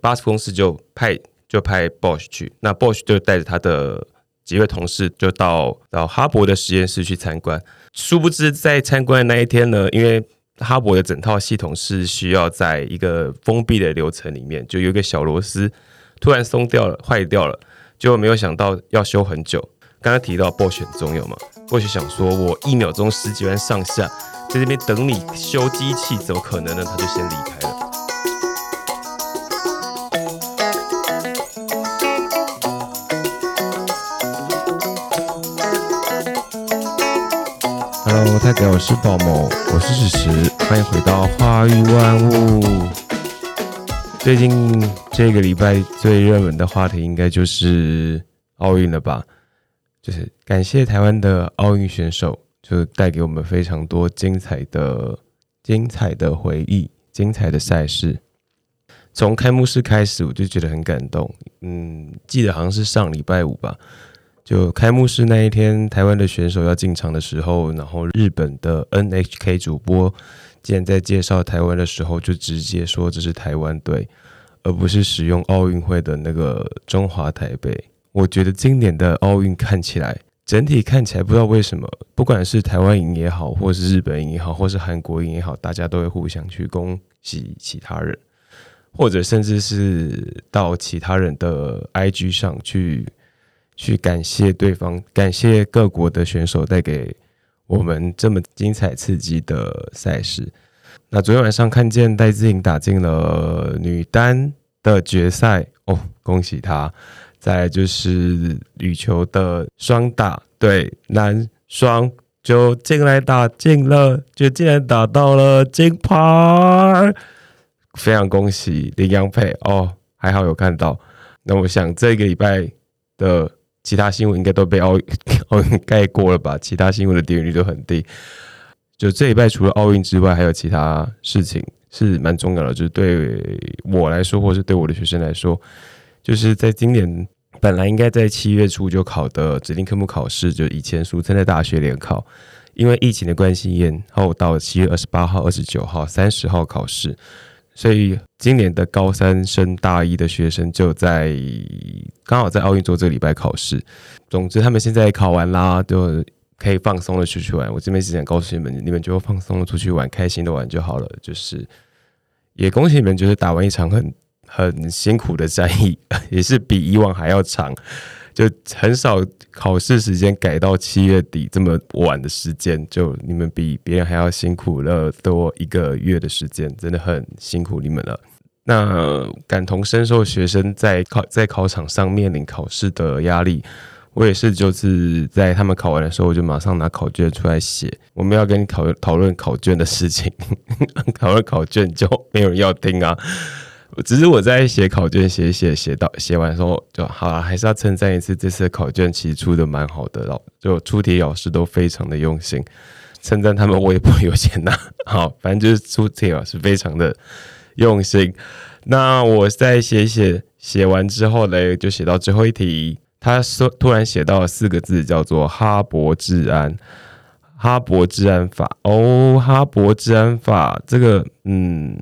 巴斯公司就派就派 Bosch 去，那 Bosch 就带着他的几位同事就到到哈勃的实验室去参观。殊不知在参观的那一天呢，因为哈勃的整套系统是需要在一个封闭的流程里面，就有一个小螺丝突然松掉了，坏掉了，结果没有想到要修很久。刚刚提到 Bosch 很重要嘛，Bosch 想说我一秒钟十几万上下，在这边等你修机器，怎么可能呢？他就先离开了。Hello，大家好，我是宝某，我是史实，欢迎回到花语万物。最近这个礼拜最热门的话题应该就是奥运了吧？就是感谢台湾的奥运选手，就带给我们非常多精彩的、精彩的回忆、精彩的赛事。从开幕式开始，我就觉得很感动。嗯，记得好像是上礼拜五吧。就开幕式那一天，台湾的选手要进场的时候，然后日本的 NHK 主播竟然在介绍台湾的时候，就直接说这是台湾队，而不是使用奥运会的那个中华台北。我觉得今年的奥运看起来，整体看起来不知道为什么，不管是台湾赢也好，或是日本赢也好，或是韩国赢也好，大家都会互相去恭喜其他人，或者甚至是到其他人的 IG 上去。去感谢对方，感谢各国的选手带给我们这么精彩刺激的赛事。那昨天晚上看见戴资颖打进了女单的决赛，哦，恭喜她！再就是羽球的双打，对男双就进来打进了，就竟然打到了金牌，非常恭喜林洋配哦，还好有看到。那我想这个礼拜的。其他新闻应该都被 奥运奥运盖过了吧？其他新闻的点击率都很低。就这一拜，除了奥运之外，还有其他事情是蛮重要的。就是对我来说，或是对我的学生来说，就是在今年本来应该在七月初就考的指定科目考试，就以前俗称的大学联考，因为疫情的关系延后到七月二十八号、二十九号、三十号考试。所以今年的高三升大一的学生就在刚好在奥运做这个礼拜考试。总之，他们现在考完啦，就可以放松的出去玩。我这边只想告诉你们，你们就放松的出去玩，开心的玩就好了。就是也恭喜你们，就是打完一场很很辛苦的战役，也是比以往还要长。就很少考试时间改到七月底这么晚的时间，就你们比别人还要辛苦了多一个月的时间，真的很辛苦你们了。那感同身受学生在考在考场上面临考试的压力，我也是就是在他们考完的时候，我就马上拿考卷出来写。我们要跟你讨论讨论考卷的事情，讨论考卷就没有人要听啊。只是我在写考卷，写写写到写完之后就好了，还是要称赞一次，这次考卷其实出的蛮好的，老就出题老师都非常的用心，称赞他们我也不会有钱拿，好，反正就是出题老师非常的用心。那我在写写写完之后嘞，就写到最后一题，他说突然写到了四个字，叫做哈勃治安，哈勃治安法哦，哈勃治安法这个嗯。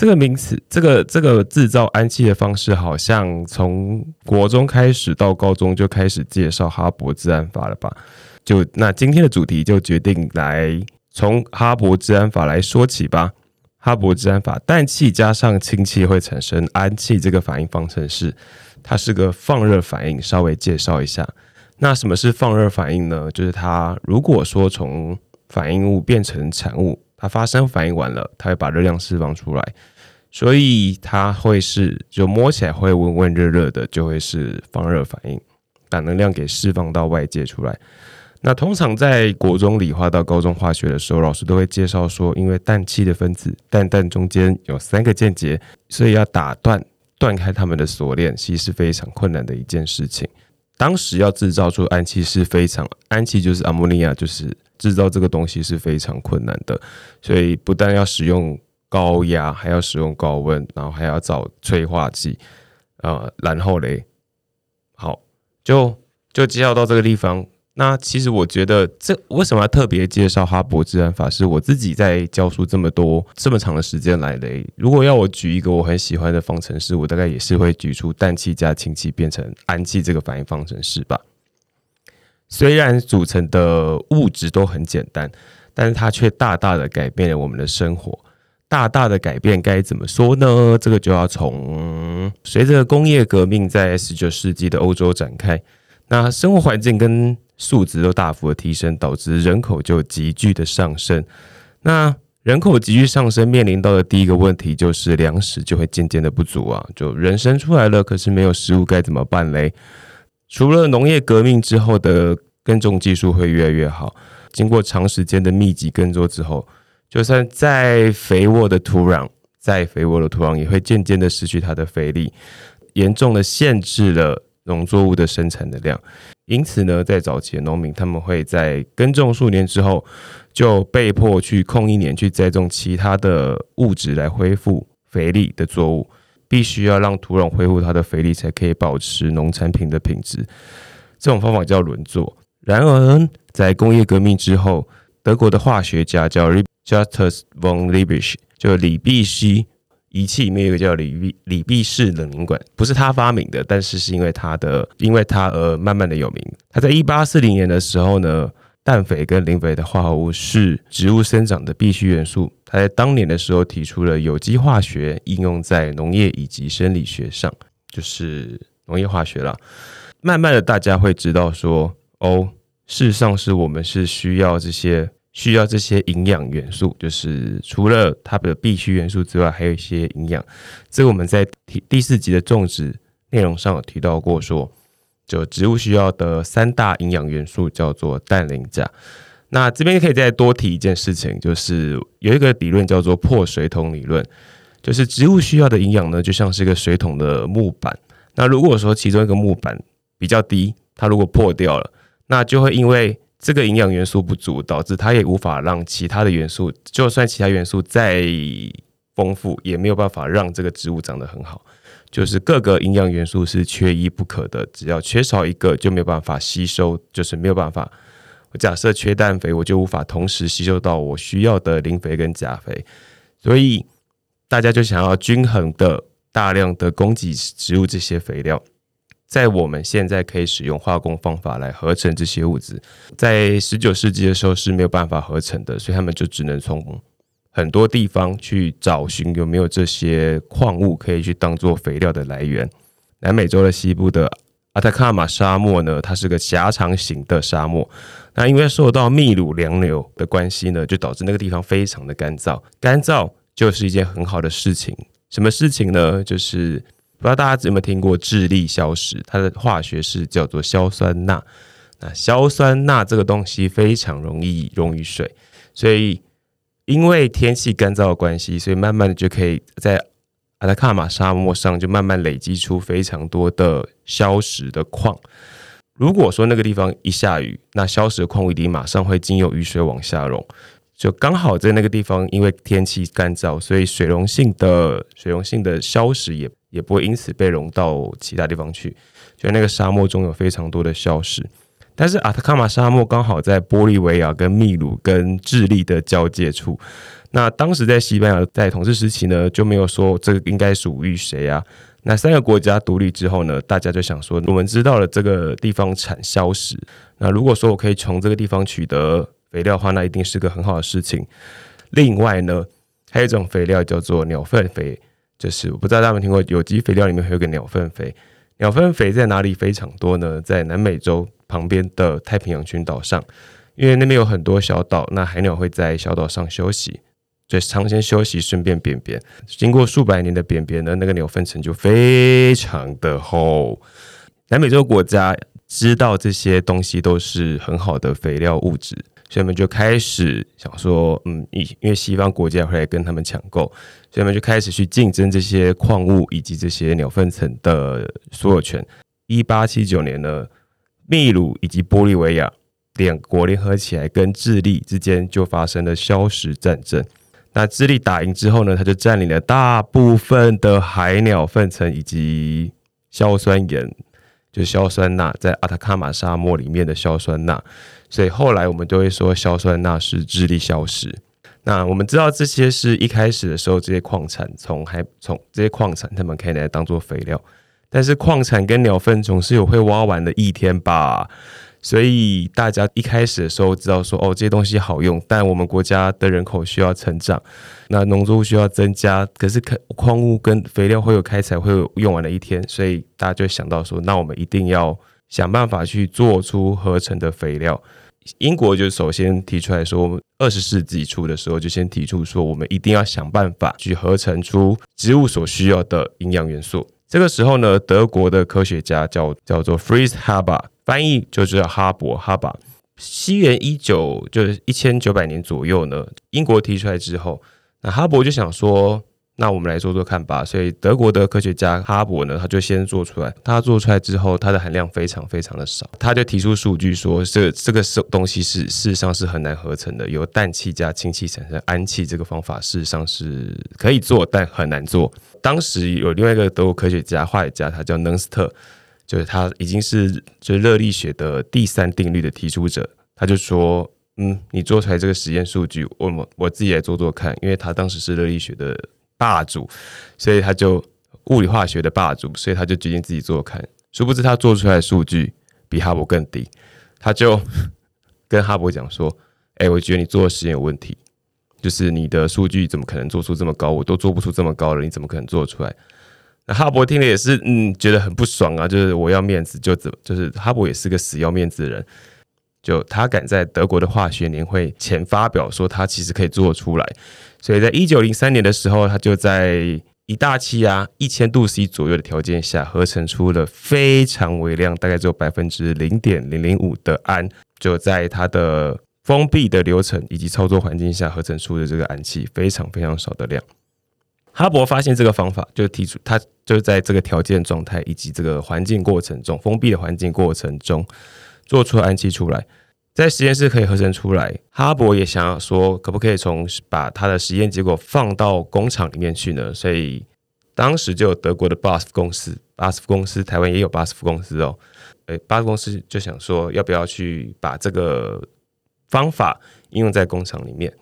这个名词，这个这个制造氨气的方式，好像从国中开始到高中就开始介绍哈勃治安法了吧？就那今天的主题就决定来从哈勃治安法来说起吧。哈勃治安法，氮气加上氢气会产生氨气，这个反应方程式，它是个放热反应。稍微介绍一下，那什么是放热反应呢？就是它如果说从反应物变成产物。它发生反应完了，它会把热量释放出来，所以它会是就摸起来会温温热热的，就会是放热反应，把能量给释放到外界出来。那通常在国中理化到高中化学的时候，老师都会介绍说，因为氮气的分子氮氮中间有三个键节，所以要打断断开它们的锁链，其实是非常困难的一件事情。当时要制造出氨气是非常，氨气就是阿莫尼亚，就是制造这个东西是非常困难的，所以不但要使用高压，还要使用高温，然后还要找催化剂，呃，然后嘞，好，就就介绍到这个地方。那其实我觉得，这为什么要特别介绍哈勃自然法？是我自己在教书这么多这么长的时间来的。如果要我举一个我很喜欢的方程式，我大概也是会举出氮气加氢气变成氨气这个反应方程式吧。虽然组成的物质都很简单，但是它却大大的改变了我们的生活。大大的改变该怎么说呢？这个就要从随着工业革命在十九世纪的欧洲展开，那生活环境跟素质都大幅的提升，导致人口就急剧的上升。那人口急剧上升，面临到的第一个问题就是粮食就会渐渐的不足啊！就人生出来了，可是没有食物该怎么办嘞？除了农业革命之后的耕种技术会越来越好，经过长时间的密集耕作之后。就算再肥沃的土壤，再肥沃的土壤也会渐渐的失去它的肥力，严重的限制了农作物的生产的量。因此呢，在早期的农民，他们会在耕种数年之后，就被迫去空一年去栽种其他的物质来恢复肥力的作物，必须要让土壤恢复它的肥力，才可以保持农产品的品质。这种方法叫轮作。然而，在工业革命之后，德国的化学家叫 Justus von Liebig，就李必希仪器里面有个叫李必李必氏冷凝管，不是他发明的，但是是因为他的，因为他而慢慢的有名。他在一八四零年的时候呢，氮肥跟磷肥的化合物是植物生长的必需元素。他在当年的时候提出了有机化学应用在农业以及生理学上，就是农业化学了。慢慢的，大家会知道说，哦，事实上是我们是需要这些。需要这些营养元素，就是除了它的必需元素之外，还有一些营养。这个我们在第第四集的种植内容上有提到过，说就植物需要的三大营养元素叫做氮、磷、钾。那这边可以再多提一件事情，就是有一个理论叫做破水桶理论，就是植物需要的营养呢，就像是一个水桶的木板。那如果说其中一个木板比较低，它如果破掉了，那就会因为这个营养元素不足，导致它也无法让其他的元素，就算其他元素再丰富，也没有办法让这个植物长得很好。就是各个营养元素是缺一不可的，只要缺少一个，就没有办法吸收，就是没有办法。我假设缺氮肥，我就无法同时吸收到我需要的磷肥跟钾肥，所以大家就想要均衡的大量的供给植物这些肥料。在我们现在可以使用化工方法来合成这些物质，在十九世纪的时候是没有办法合成的，所以他们就只能从很多地方去找寻有没有这些矿物可以去当做肥料的来源。南美洲的西部的阿塔卡马沙漠呢，它是个狭长型的沙漠，那因为受到秘鲁洋流的关系呢，就导致那个地方非常的干燥。干燥就是一件很好的事情，什么事情呢？就是不知道大家有没有听过智利消石？它的化学式叫做硝酸钠。那硝酸钠这个东西非常容易溶于水，所以因为天气干燥的关系，所以慢慢的就可以在阿拉卡马沙漠上就慢慢累积出非常多的硝石的矿。如果说那个地方一下雨，那硝石的矿物一定马上会经由雨水往下溶。就刚好在那个地方，因为天气干燥，所以水溶性的水溶性的硝石也。也不会因此被融到其他地方去，就那个沙漠中有非常多的消失。但是阿特卡马沙漠刚好在玻利维亚、跟秘鲁、跟智利的交界处。那当时在西班牙在统治时期呢，就没有说这个应该属于谁啊？那三个国家独立之后呢，大家就想说，我们知道了这个地方产硝石，那如果说我可以从这个地方取得肥料的话，那一定是个很好的事情。另外呢，还有一种肥料叫做鸟粪肥。就是我不知道大家有没有听过有机肥料里面会有个鸟粪肥，鸟粪肥在哪里非常多呢？在南美洲旁边的太平洋群岛上，因为那边有很多小岛，那海鸟会在小岛上休息，所以长先休息顺便便便。经过数百年的便便呢，那个鸟粪层就非常的厚。南美洲国家知道这些东西都是很好的肥料物质。所以他们就开始想说，嗯，因因为西方国家会来跟他们抢购，所以他们就开始去竞争这些矿物以及这些鸟粪层的所有权。一八七九年呢，秘鲁以及玻利维亚两国联合起来跟智利之间就发生了消石战争。那智利打赢之后呢，他就占领了大部分的海鸟粪层以及硝酸盐。就硝酸钠在阿塔卡马沙漠里面的硝酸钠，所以后来我们都会说硝酸钠是智利消失。那我们知道这些是一开始的时候，这些矿产从还从这些矿产，他们可以拿来当做肥料，但是矿产跟鸟粪总是有会挖完的一天吧。所以大家一开始的时候知道说，哦，这些东西好用，但我们国家的人口需要成长，那农作物需要增加，可是可矿物跟肥料会有开采会有用完的一天，所以大家就想到说，那我们一定要想办法去做出合成的肥料。英国就首先提出来说，我们二十世纪初的时候就先提出说，我们一定要想办法去合成出植物所需要的营养元素。这个时候呢，德国的科学家叫叫做 f r i e z h a b e r。翻译就叫哈勃哈勃。西元一九就是一千九百年左右呢，英国提出来之后，那哈勃就想说，那我们来做做看吧。所以德国的科学家哈勃呢，他就先做出来。他做出来之后，它的含量非常非常的少。他就提出数据说，这这个是东西是事实上是很难合成的，由氮气加氢气产生氨气这个方法事实上是可以做，但很难做。当时有另外一个德国科学家化学家，他叫能斯特。就是他已经是就是热力学的第三定律的提出者，他就说，嗯，你做出来这个实验数据，我我自己来做做看，因为他当时是热力学的霸主，所以他就物理化学的霸主，所以他就决定自己做看。殊不知他做出来的数据比哈勃更低，他就跟哈勃讲说，哎，我觉得你做的实验有问题，就是你的数据怎么可能做出这么高，我都做不出这么高了，你怎么可能做出来？那哈勃听了也是，嗯，觉得很不爽啊，就是我要面子，就怎，就是哈勃也是个死要面子的人，就他敢在德国的化学年会前发表说他其实可以做出来，所以在一九零三年的时候，他就在一大气压一千度 C 左右的条件下，合成出了非常微量，大概只有百分之零点零零五的氨，就在它的封闭的流程以及操作环境下合成出的这个氨气，非常非常少的量。哈勃发现这个方法，就提出他就在这个条件状态以及这个环境过程中，封闭的环境过程中，做出氨气出来，在实验室可以合成出来。哈勃也想要说，可不可以从把他的实验结果放到工厂里面去呢？所以当时就有德国的巴斯夫公司，巴斯夫公司台湾也有巴斯夫公司哦，诶，巴斯夫公司就想说，要不要去把这个方法应用在工厂里面？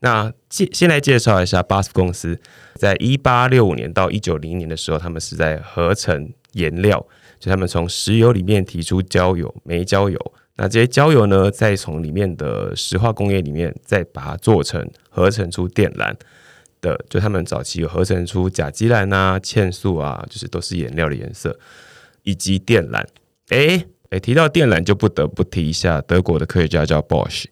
那介先来介绍一下巴斯夫公司，在一八六五年到一九零年的时候，他们是在合成颜料，就他们从石油里面提出焦油、煤焦油，那这些焦油呢，再从里面的石化工业里面再把它做成合成出靛蓝的，就他们早期有合成出甲基蓝啊、茜素啊，就是都是颜料的颜色，以及靛蓝。哎哎，提到靛蓝就不得不提一下德国的科学家叫 Bosch。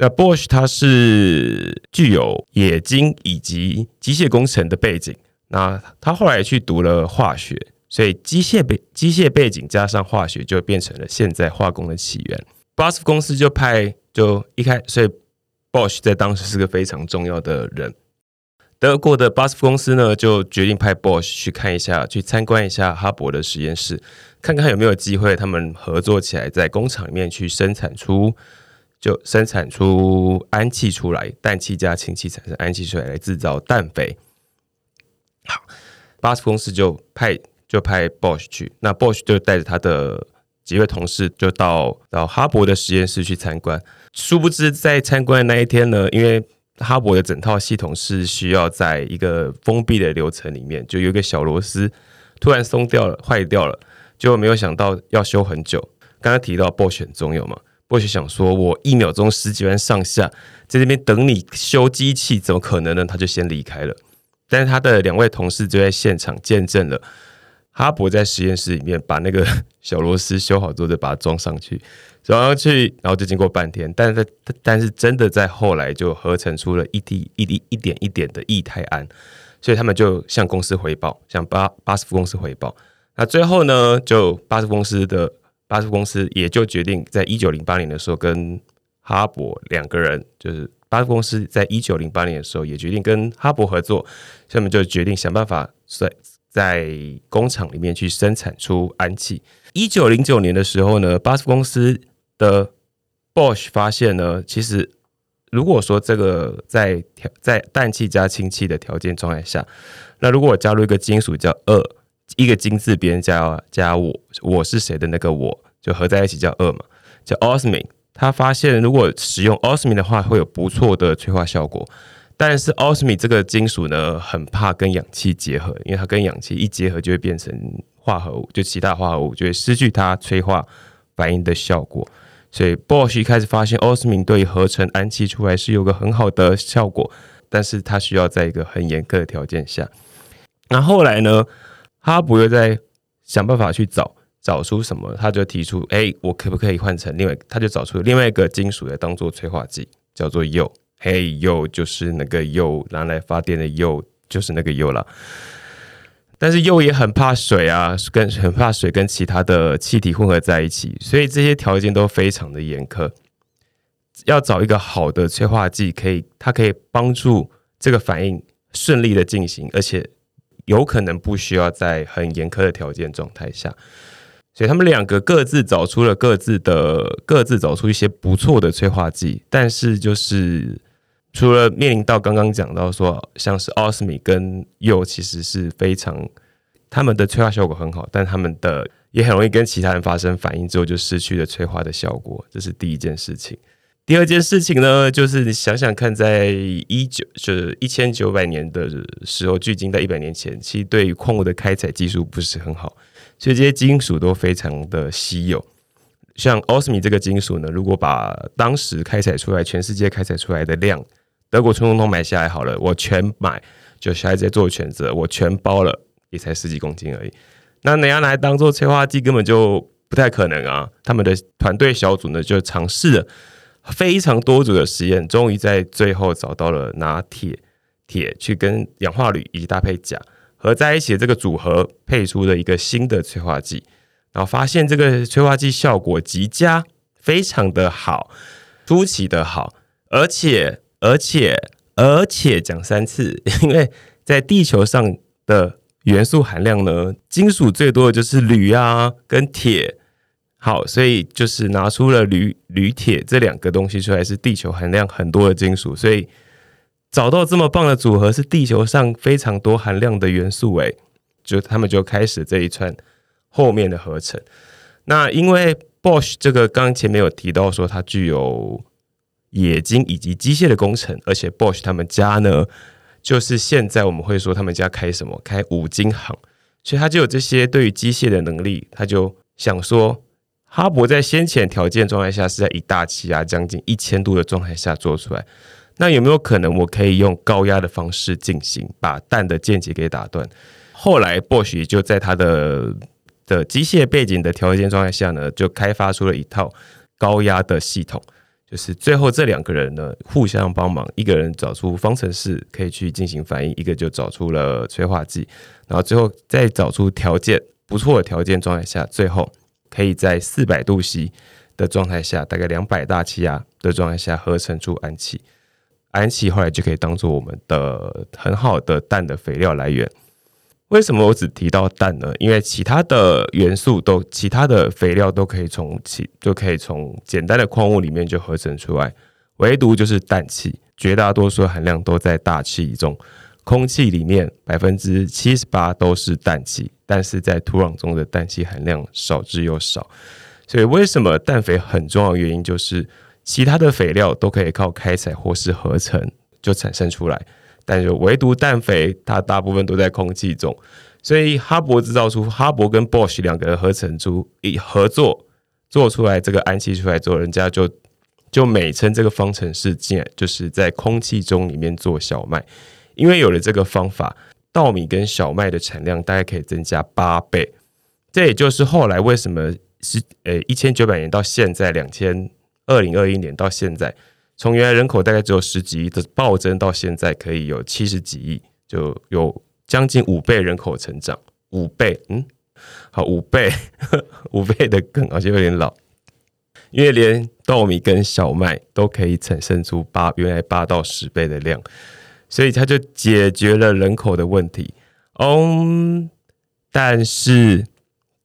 那 Bosch 他是具有冶金以及机械工程的背景，那他后来去读了化学，所以机械背机械背景加上化学就变成了现在化工的起源。巴斯夫公司就派就一开，所以 Bosch 在当时是个非常重要的人。德国的巴斯夫公司呢就决定派 Bosch 去看一下，去参观一下哈勃的实验室，看看有没有机会他们合作起来，在工厂里面去生产出。就生产出氨气出来，氮气加氢气产生氨气出来，来制造氮肥。好，巴斯夫公司就派就派 Bosch 去，那 Bosch 就带着他的几位同事就到到哈勃的实验室去参观。殊不知在参观的那一天呢，因为哈勃的整套系统是需要在一个封闭的流程里面，就有一个小螺丝突然松掉了，坏掉了，就没有想到要修很久。刚刚提到 Bosch 很重要嘛？或许想说，我一秒钟十几万上下，在这边等你修机器，怎么可能呢？他就先离开了。但是他的两位同事就在现场见证了哈勃在实验室里面把那个 小螺丝修好之后，再把它装上去，装上去，然后就经过半天。但是，但是真的在后来就合成出了一滴一滴一点一点的液态氨，所以他们就向公司回报，向巴巴斯夫公司回报。那最后呢，就巴斯夫公司的。巴斯夫公司也就决定在一九零八年的时候跟哈勃两个人，就是巴斯公司在一九零八年的时候也决定跟哈勃合作，所以他们就决定想办法在在工厂里面去生产出氨气。一九零九年的时候呢，巴斯公司的 Bosch 发现呢，其实如果说这个在在氮气加氢气的条件状态下，那如果我加入一个金属叫二一个金字边加加我我是谁的那个我就合在一起叫二嘛，叫 osmin。他发现如果使用 osmin 的话，会有不错的催化效果。但是 osmi 这个金属呢，很怕跟氧气结合，因为它跟氧气一结合就会变成化合物，就其他化合物就会失去它催化反应的效果。所以 Bosch 一开始发现 osmi 对合成氨气出来是有个很好的效果，但是它需要在一个很严苛的条件下。那后来呢，哈勃又在想办法去找找出什么，他就提出，哎，我可不可以换成另外？他就找出另外一个金属来当做催化剂，叫做铀。嘿，铀就是那个铀，拿来发电的铀就是那个铀了。但是铀也很怕水啊，跟很怕水跟其他的气体混合在一起，所以这些条件都非常的严苛。要找一个好的催化剂，可以它可以帮助这个反应顺利的进行，而且有可能不需要在很严苛的条件状态下。所以他们两个各自找出了各自的，各自找出一些不错的催化剂，但是就是。除了面临到刚刚讲到说，像是奥斯米跟铀其实是非常，他们的催化效果很好，但他们的也很容易跟其他人发生反应之后就失去了催化的效果，这是第一件事情。第二件事情呢，就是你想想看，在一九就是一千九百年的时候，距今在一百年前，其实对于矿物的开采技术不是很好，所以这些金属都非常的稀有。像奥斯米这个金属呢，如果把当时开采出来全世界开采出来的量，德国村通通买下来好了，我全买，就小孩子做选择，我全包了，也才十几公斤而已。那你要拿来当做催化剂，根本就不太可能啊！他们的团队小组呢，就尝试了非常多组的实验，终于在最后找到了拿铁铁去跟氧化铝以及搭配钾合在一起的这个组合，配出了一个新的催化剂，然后发现这个催化剂效果极佳，非常的好，出奇的好，而且。而且，而且讲三次，因为在地球上的元素含量呢，金属最多的就是铝啊跟铁。好，所以就是拿出了铝、铝、铁这两个东西出来，是地球含量很多的金属。所以找到这么棒的组合，是地球上非常多含量的元素。诶，就他们就开始这一串后面的合成。那因为 Bosch 这个刚前面有提到说，它具有。冶金以及机械的工程，而且 Bosch 他们家呢，就是现在我们会说他们家开什么？开五金行，所以他就有这些对于机械的能力。他就想说，哈勃在先前条件状态下是在以大气压将近一千度的状态下做出来，那有没有可能我可以用高压的方式进行，把氮的键结给打断？后来 Bosch 就在他的的机械背景的条件状态下呢，就开发出了一套高压的系统。就是最后这两个人呢，互相帮忙，一个人找出方程式可以去进行反应，一个就找出了催化剂，然后最后再找出条件不错的条件状态下，最后可以在四百度 C 的状态下，大概两百大气压的状态下合成出氨气，氨气后来就可以当做我们的很好的氮的肥料来源。为什么我只提到氮呢？因为其他的元素都、其他的肥料都可以从其就可以从简单的矿物里面就合成出来，唯独就是氮气，绝大多数含量都在大气中，空气里面百分之七十八都是氮气，但是在土壤中的氮气含量少之又少。所以为什么氮肥很重要原因就是其他的肥料都可以靠开采或是合成就产生出来。但是唯独氮肥，它大部分都在空气中，所以哈勃制造出哈勃跟 Bosch 两个合成出一合作做出来这个氨气出来之后，人家就就美称这个方程式，竟然就是在空气中里面做小麦，因为有了这个方法，稻米跟小麦的产量大概可以增加八倍。这也就是后来为什么是呃一千九百年到现在两千二零二一年到现在。从原来人口大概只有十几亿的暴增，到现在可以有七十几亿，就有将近五倍人口成长，五倍，嗯，好，五倍，五倍的梗好像有点老，因为连稻米跟小麦都可以产生出八原来八到十倍的量，所以它就解决了人口的问题，嗯，但是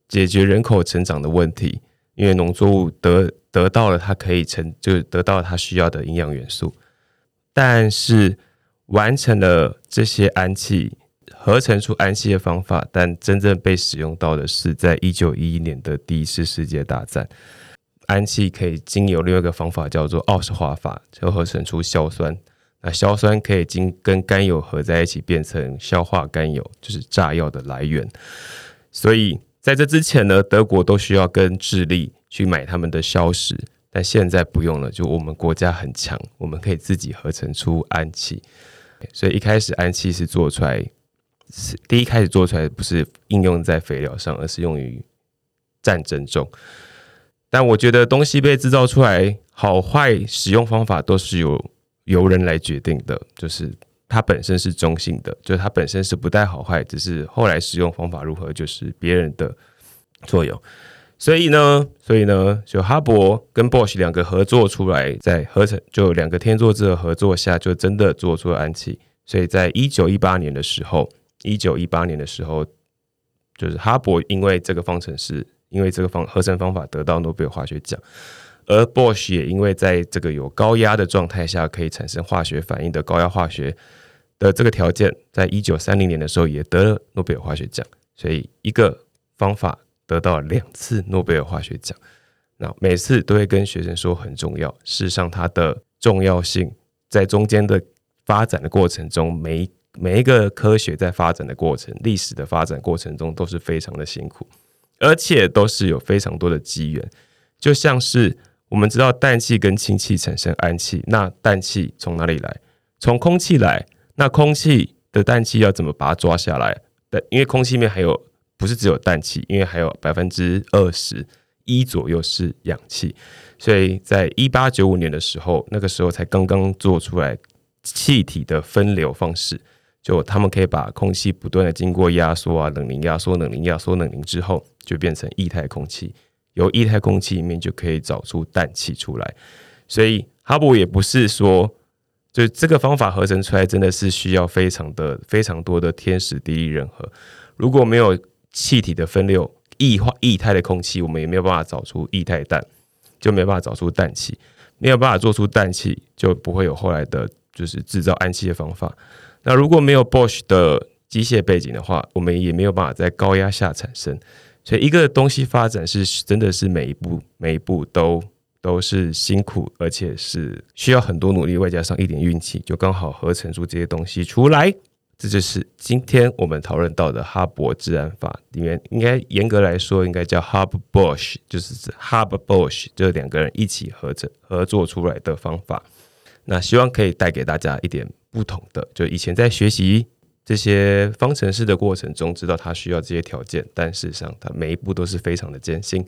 解决人口成长的问题，因为农作物得。得到了它可以成，就得到了它需要的营养元素，但是完成了这些氨气合成出氨气的方法，但真正被使用到的是在一九一一年的第一次世界大战。氨气可以经由另外一个方法叫做奥斯化法，就合成出硝酸。那硝酸可以经跟甘油合在一起变成硝化甘油，就是炸药的来源。所以在这之前呢，德国都需要跟智利去买他们的硝石，但现在不用了，就我们国家很强，我们可以自己合成出氨气。所以一开始氨气是做出来，是第一开始做出来不是应用在肥料上，而是用于战争中。但我觉得东西被制造出来，好坏使用方法都是由由人来决定的，就是它本身是中性的，就是它本身是不带好坏，只是后来使用方法如何，就是别人的作用。所以呢，所以呢，就哈勃跟 Bosch 两个合作出来，在合成就两个天作之合合作下，就真的做出了氨气。所以在一九一八年的时候，一九一八年的时候，就是哈勃因为这个方程式，因为这个方合成方法得到诺贝尔化学奖，而 Bosch 也因为在这个有高压的状态下可以产生化学反应的高压化学的这个条件，在一九三零年的时候也得了诺贝尔化学奖。所以一个方法。得到两次诺贝尔化学奖，那每次都会跟学生说很重要。事实上，它的重要性在中间的发展的过程中，每每一个科学在发展的过程、历史的发展过程中都是非常的辛苦，而且都是有非常多的机缘。就像是我们知道氮气跟氢气产生氨气，那氮气从哪里来？从空气来。那空气的氮气要怎么把它抓下来？但，因为空气里面还有。不是只有氮气，因为还有百分之二十一左右是氧气，所以在一八九五年的时候，那个时候才刚刚做出来气体的分流方式，就他们可以把空气不断的经过压缩啊、冷凝、压缩、冷凝、压缩、冷凝之后，就变成液态空气，由液态空气里面就可以找出氮气出来。所以哈勃也不是说，就这个方法合成出来真的是需要非常的非常多的天时地利人和，如果没有。气体的分流，液化液态的空气，我们也没有办法找出液态氮，就没有办法找出氮气，没有办法做出氮气，就不会有后来的，就是制造氨气的方法。那如果没有 Bosch 的机械背景的话，我们也没有办法在高压下产生。所以一个东西发展是真的是每一步每一步都都是辛苦，而且是需要很多努力，外加上一点运气，就刚好合成出这些东西出来。这就是今天我们讨论到的哈勃自然法里面，应该严格来说应该叫 Hub Bosch，就是指 Hub Bosch，就是两个人一起合成合作出来的方法。那希望可以带给大家一点不同的，就以前在学习这些方程式的过程中，知道它需要这些条件，但事实上它每一步都是非常的艰辛。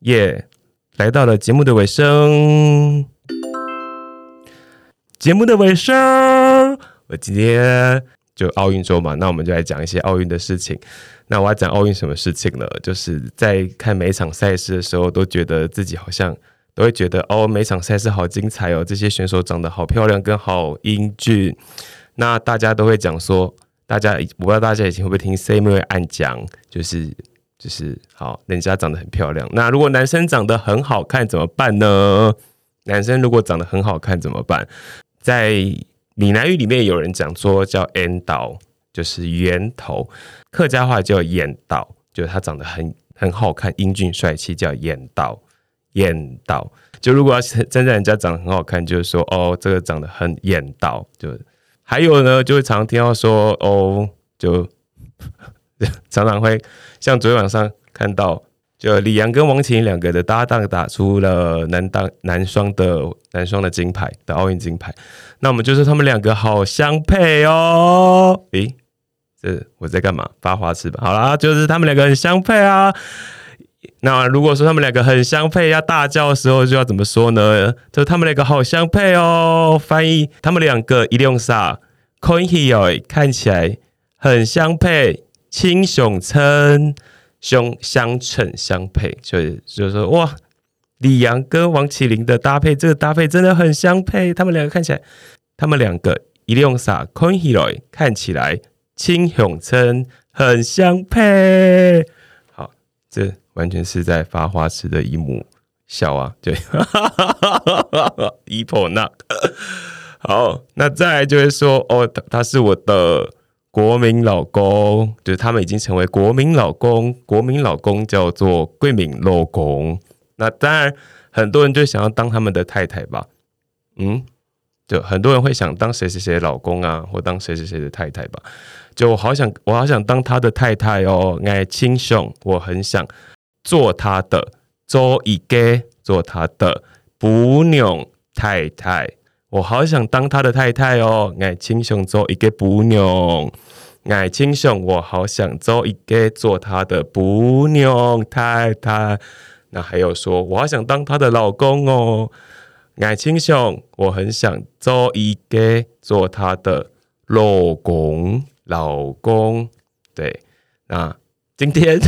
耶，来到了节目的尾声，节目的尾声，我今天。就奥运周嘛，那我们就来讲一些奥运的事情。那我要讲奥运什么事情呢？就是在看每场赛事的时候，都觉得自己好像都会觉得哦，每场赛事好精彩哦，这些选手长得好漂亮，跟好英俊。那大家都会讲说，大家我不知道大家以前会不会听 C 妹暗讲，就是就是好，人家长得很漂亮。那如果男生长得很好看怎么办呢？男生如果长得很好看怎么办？在闽南语里面有人讲说叫“烟岛”，就是源头；客家话叫“眼岛”，就是他长得很很好看、英俊帅气，叫“眼岛”。眼岛就如果要称赞人家长得很好看，就是说哦，这个长得很眼岛。就还有呢，就会常听到说哦，就 常常会像昨天晚上看到。就李阳跟王琴两个的搭档打出了男单男双的男双的金牌的奥运金牌，那我们就说他们两个好相配哦。诶，这我在干嘛？发花痴吧？好啦，就是他们两个很相配啊。那如果说他们两个很相配，要大叫的时候就要怎么说呢？就他们两个好相配哦。翻译，他们两个一用啥 c o i n h e 看起来很相配，轻雄称。兄相称相配，所以就是说，哇，李阳跟王麒麟的搭配，这个搭配真的很相配。他们两个看起来，他们两个一用啥 coin hero 看起来青雄称很相配。好，这完全是在发花痴的一幕笑啊，对，一破那。好，那再来就会说，哦，他他是我的。国民老公，就是他们已经成为国民老公，国民老公叫做桂敏老公。那当然，很多人就想要当他们的太太吧，嗯。就很多人会想当谁谁谁老公啊，或当谁谁谁的太太吧。就我好想，我好想当他的太太哦，爱亲兄，我很想做他的做一个做他的不娘太太。我好想当他的太太哦，爱亲兄做一个不娘，爱亲兄，我好想做一个做他的不娘太太。那还有说，我好想当他的老公哦。爱情兄，我很想做一个做他的老公，老公。对，那今天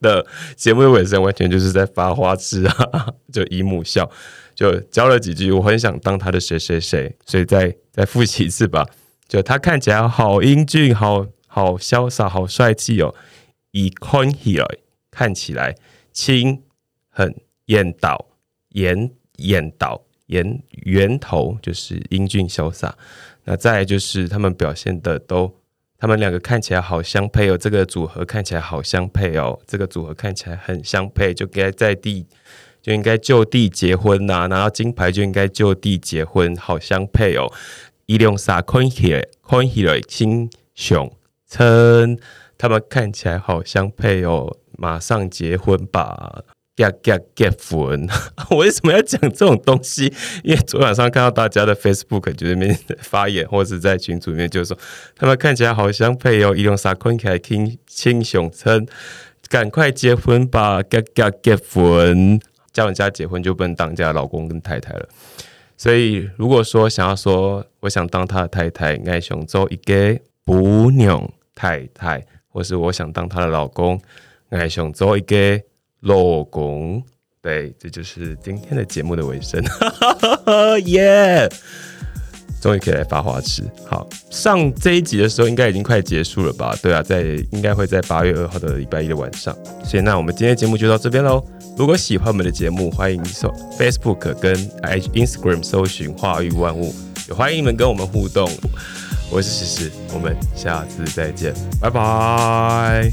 的 节目的尾声，完全就是在发花痴啊，就姨母笑，就教了几句。我很想当他的谁谁谁，所以再再复习一次吧。就他看起来好英俊，好好潇洒，好帅气哦。以看起来，看起来亲，很艳导颜。演导演源头就是英俊潇洒，那再就是他们表现的都，他们两个看起来好相配哦，这个组合看起来好相配哦，这个组合看起来很相配，就该在第就应该就地结婚呐，拿到金牌就应该就地结婚，好相配哦。一六三 coin here coin here 金雄称他们看起来好相配哦，马上结婚吧。get get get 婚，我为什么要讲这种东西？因为昨晚上看到大家的 Facebook 就那边发言，或是在群组里面就说，他们看起来好相配哦，一用啥坤凯听亲雄称，赶快结婚吧，get get get 婚，叫人家结婚就不能当人家老公跟太太了。所以如果说想要说，我想当他的太太，爱想做一个不娘太太，或是我想当他的老公，爱想做一个。老公，对，这就是今天的节目的尾声，耶！终于可以来发花痴。好，上这一集的时候应该已经快结束了吧？对啊，在应该会在八月二号的礼拜一的晚上。所以那我们今天节目就到这边喽。如果喜欢我们的节目，欢迎搜 Facebook 跟 i Instagram 搜寻“化育万物”，也欢迎你们跟我们互动。我是诗诗，我们下次再见，拜拜。